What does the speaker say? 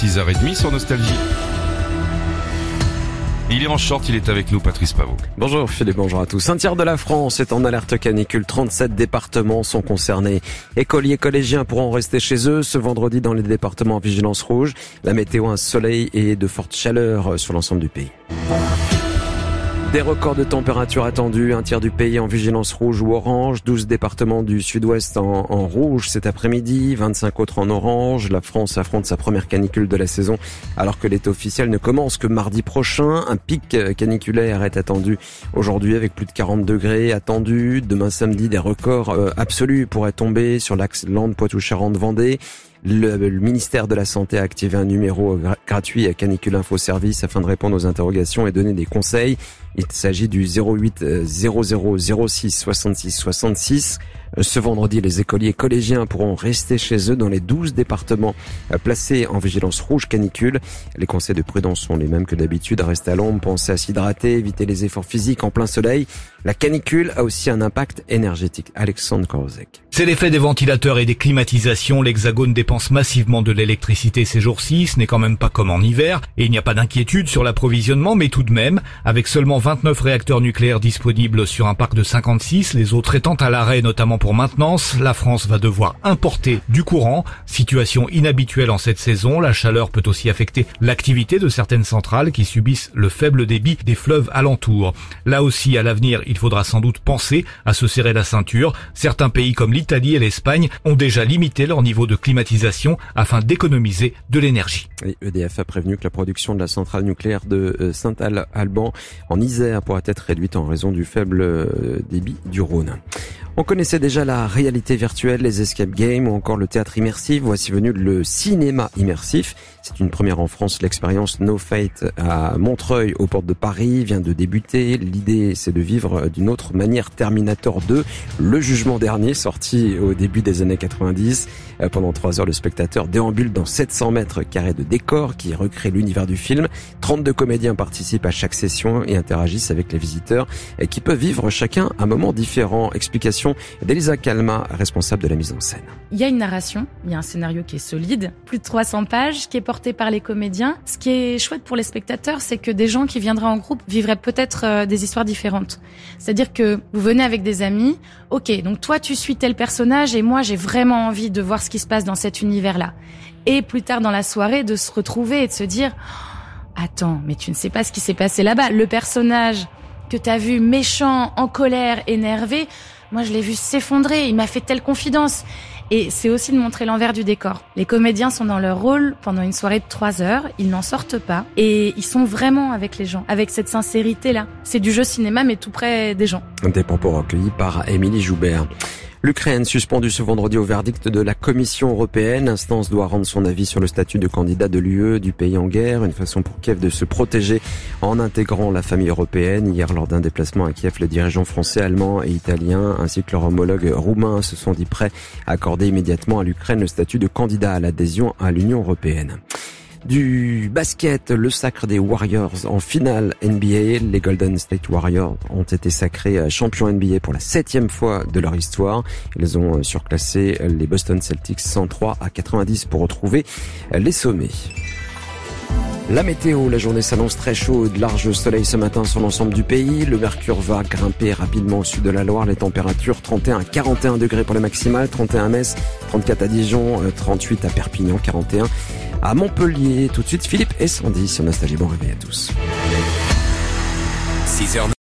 6h30 sur Nostalgie. Il est en short, il est avec nous, Patrice Pavot. Bonjour Philippe, bonjour à tous. Un tiers de la France est en alerte canicule. 37 départements sont concernés. Écoliers, collégiens pourront rester chez eux ce vendredi dans les départements en vigilance rouge. La météo, un soleil et de fortes chaleurs sur l'ensemble du pays. Des records de température attendus, un tiers du pays en vigilance rouge ou orange, 12 départements du sud-ouest en, rouge cet après-midi, 25 autres en orange. La France affronte sa première canicule de la saison alors que l'été officiel ne commence que mardi prochain. Un pic caniculaire est attendu aujourd'hui avec plus de 40 degrés attendus. Demain samedi, des records euh, absolus pourraient tomber sur l'axe Landes-Poitou-Charentes-Vendée. Le, ministère de la Santé a activé un numéro gratuit à Canicule Info Service afin de répondre aux interrogations et donner des conseils. Il s'agit du 08 0006 66 66. Ce vendredi, les écoliers collégiens pourront rester chez eux dans les 12 départements euh, placés en vigilance rouge canicule. Les conseils de prudence sont les mêmes que d'habitude. Rester à l'ombre, penser à s'hydrater, éviter les efforts physiques en plein soleil. La canicule a aussi un impact énergétique. Alexandre Korozek. C'est l'effet des ventilateurs et des climatisations. L'Hexagone dépense massivement de l'électricité ces jours-ci. Ce n'est quand même pas comme en hiver. Et il n'y a pas d'inquiétude sur l'approvisionnement, mais tout de même, avec seulement 29 réacteurs nucléaires disponibles sur un parc de 56, les autres étant à l'arrêt notamment pour maintenance, la France va devoir importer du courant. Situation inhabituelle en cette saison. La chaleur peut aussi affecter l'activité de certaines centrales qui subissent le faible débit des fleuves alentours. Là aussi, à l'avenir, il faudra sans doute penser à se serrer la ceinture. Certains pays comme l'Italie et l'Espagne ont déjà limité leur niveau de climatisation afin d'économiser de l'énergie. EDF a prévenu que la production de la centrale nucléaire de euh, Saint-Alban en Isère pourrait être réduite en raison du faible euh, débit du Rhône. On connaissait déjà la réalité virtuelle, les escape games ou encore le théâtre immersif. Voici venu le cinéma immersif. C'est une première en France. L'expérience No Fate à Montreuil, aux portes de Paris, vient de débuter. L'idée, c'est de vivre d'une autre manière Terminator 2, le jugement dernier, sorti au début des années 90. Euh, pendant trois heures, le spectateur déambule dans 700 mètres carrés de décor qui recrée l'univers du film. 32 comédiens participent à chaque session et interagissent avec les visiteurs qui peuvent vivre chacun un moment différent. Explication d'Elisa Calma, responsable de la mise en scène. Il y a une narration, il y a un scénario qui est solide, plus de 300 pages, qui est porté par les comédiens. Ce qui est chouette pour les spectateurs, c'est que des gens qui viendraient en groupe vivraient peut-être euh, des histoires différentes. C'est-à-dire que vous venez avec des amis, ok, donc toi tu suis tel personnage et moi j'ai vraiment envie de voir ce qui se passe dans cet univers-là. Et plus tard dans la soirée, de se retrouver et de se dire, attends, mais tu ne sais pas ce qui s'est passé là-bas. Le personnage que t'as vu méchant, en colère, énervé, moi je l'ai vu s'effondrer, il m'a fait telle confidence. Et c'est aussi de montrer l'envers du décor. Les comédiens sont dans leur rôle pendant une soirée de trois heures, ils n'en sortent pas et ils sont vraiment avec les gens, avec cette sincérité-là. C'est du jeu cinéma mais tout près des gens. Des propos recueillis par Émilie Joubert. L'Ukraine suspendue ce vendredi au verdict de la Commission européenne. L'instance doit rendre son avis sur le statut de candidat de l'UE du pays en guerre, une façon pour Kiev de se protéger en intégrant la famille européenne. Hier, lors d'un déplacement à Kiev, les dirigeants français, allemands et italiens, ainsi que leurs homologues roumains, se sont dit prêts à accorder immédiatement à l'Ukraine le statut de candidat à l'adhésion à l'Union européenne. Du basket, le sacre des Warriors en finale NBA. Les Golden State Warriors ont été sacrés champions NBA pour la septième fois de leur histoire. Ils ont surclassé les Boston Celtics 103 à 90 pour retrouver les sommets. La météo, la journée s'annonce très chaude, large soleil ce matin sur l'ensemble du pays. Le mercure va grimper rapidement au sud de la Loire. Les températures 31 à 41 degrés pour le maximal, 31 à Metz, 34 à Dijon, 38 à Perpignan, 41 à Montpellier. Tout de suite, Philippe et Sandy sur Nostalgie. Bon réveil à tous. 6h